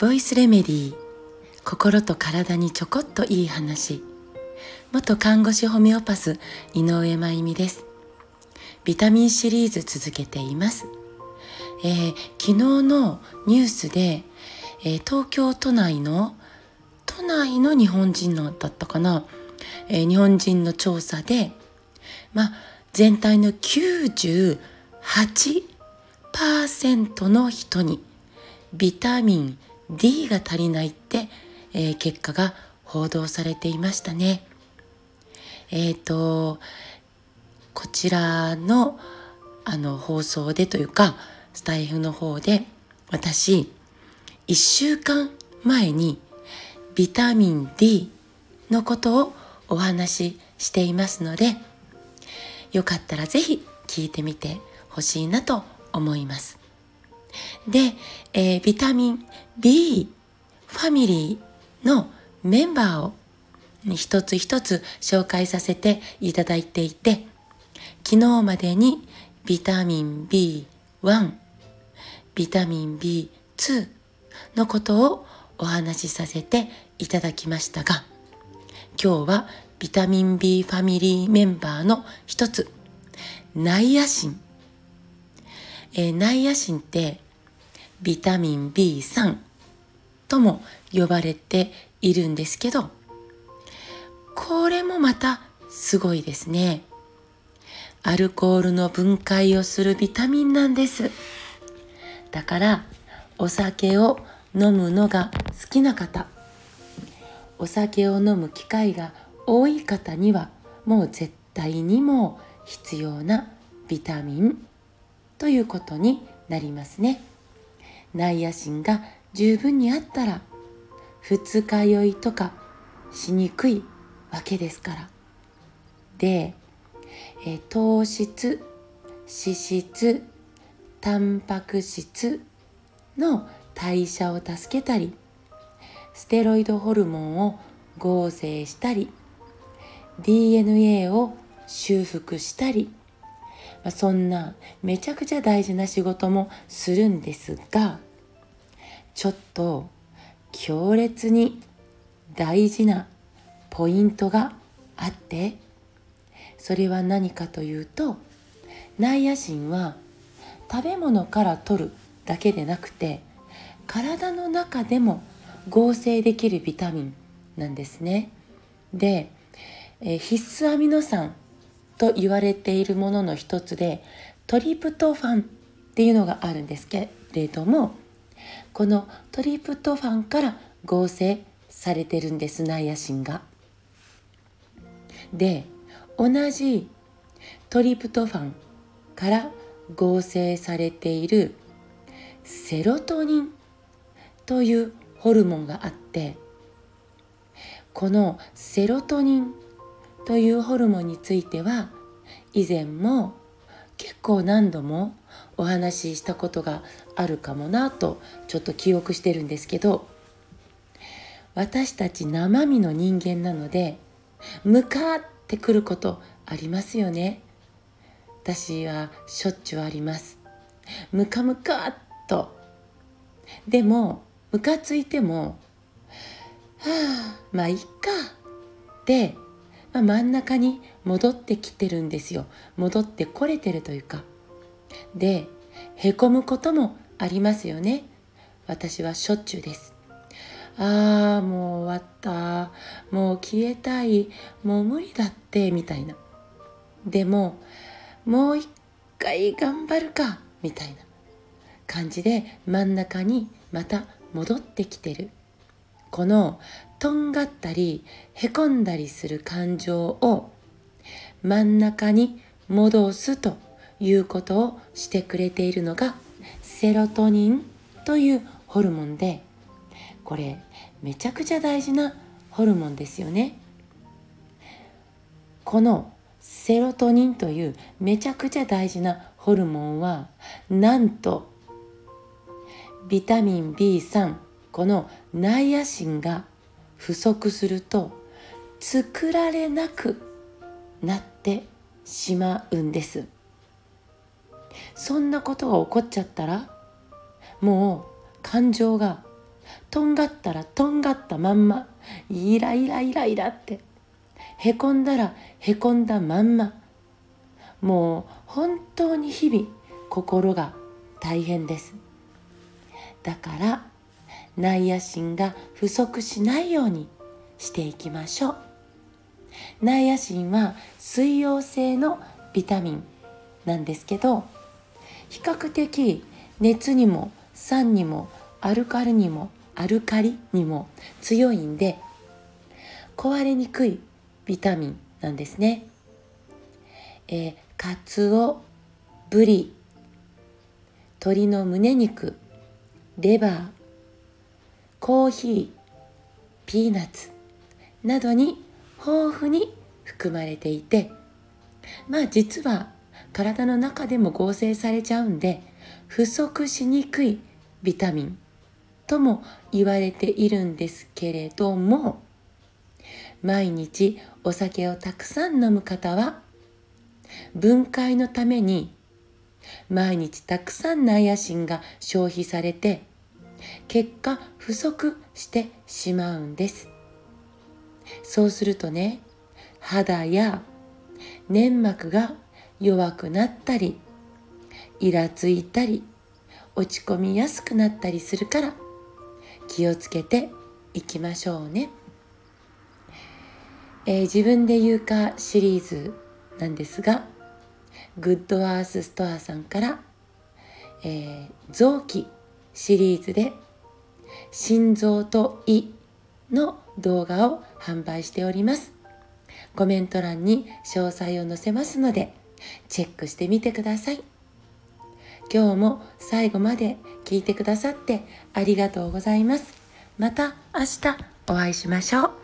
ボイスレメディー心と体にちょこっといい話。元看護師ホメオパス井上真由美です。ビタミンシリーズ続けています、えー、昨日のニュースで、えー、東京都内の都内の日本人のだったかな、えー、日本人の調査でまあ全体の98%の人にビタミン D が足りないって、えー、結果が報道されていましたね。えっ、ー、とこちらのあの放送でというかスタイフの方で私1週間前にビタミン D のことをお話ししていますのでよかったらぜひ聞いてみてほしいなと思います。で、えー、ビタミン B ファミリーのメンバーを一つ一つ紹介させていただいていて、昨日までにビタミン B1、ビタミン B2 のことをお話しさせていただきましたが、今日はビタミン B ファミリーメンバーの一つ、ナイアシン。えー、ナイアシンってビタミン B3 とも呼ばれているんですけど、これもまたすごいですね。アルコールの分解をするビタミンなんです。だからお酒を飲むのが好きな方、お酒を飲む機会が多い方にはもう絶対にも必要なビタミンということになりますね。ナイアシンが十分にあったら二日酔いとかしにくいわけですから。で、え糖質、脂質、タンパク質の代謝を助けたり、ステロイドホルモンを合成したり、DNA を修復したり、ま、そんなめちゃくちゃ大事な仕事もするんですがちょっと強烈に大事なポイントがあってそれは何かというとナイアシンは食べ物から取るだけでなくて体の中でも合成できるビタミンなんですね。で、え必須アミノ酸と言われているものの一つでトリプトファンっていうのがあるんですけれどもこのトリプトファンから合成されてるんですナイアシンが。で同じトリプトファンから合成されているセロトニンというホルモンがあってこのセロトニンというホルモンについては以前も結構何度もお話ししたことがあるかもなとちょっと記憶してるんですけど私たち生身の人間なので向かってくることありますよね。私はしょっちゅうあります。ムカムカっと。でもムカついてもはあまあいっか。ってまあ、真ん中に戻ってきてるんですよ。戻ってこれてるというか。でへこむこともありますよね。私はしょっちゅうです。ああもう終わった。もう消えたい。もう無理だって。みたいな。でももう一回頑張るか。みたいな。感じで真ん中にまた戻ってきてる。このとんがったりへこんだりする感情を真ん中に戻すということをしてくれているのがセロトニンというホルモンでこれめちゃくちゃ大事なホルモンですよね。このセロトニンというめちゃくちゃ大事なホルモンはなんとビタミン B3 このナイアシンが不足すると作られなくなってしまうんです。そんなことが起こっちゃったらもう感情がとんがったらとんがったまんまイライライライラってへこんだらへこんだまんまもう本当に日々心が大変です。だからナイアシンが不足しないようにしていきましょうナイアシンは水溶性のビタミンなんですけど比較的熱にも酸にもアルカリにもアルカリにも強いんで壊れにくいビタミンなんですね。えー、カツオ、ブリ、鶏の胸肉、レバー、コーヒー、ピーナッツなどに豊富に含まれていてまあ実は体の中でも合成されちゃうんで不足しにくいビタミンとも言われているんですけれども毎日お酒をたくさん飲む方は分解のために毎日たくさんナイアシンが消費されて結果不足してしまうんです。そうするとね肌や粘膜が弱くなったりイラついたり落ち込みやすくなったりするから気をつけていきましょうね、えー、自分で言うかシリーズなんですがグッドアースストアさんから、えー、臓器シリーズで心臓と胃の動画を販売しております。コメント欄に詳細を載せますのでチェックしてみてください。今日も最後まで聞いてくださってありがとうございます。また明日お会いしましょう。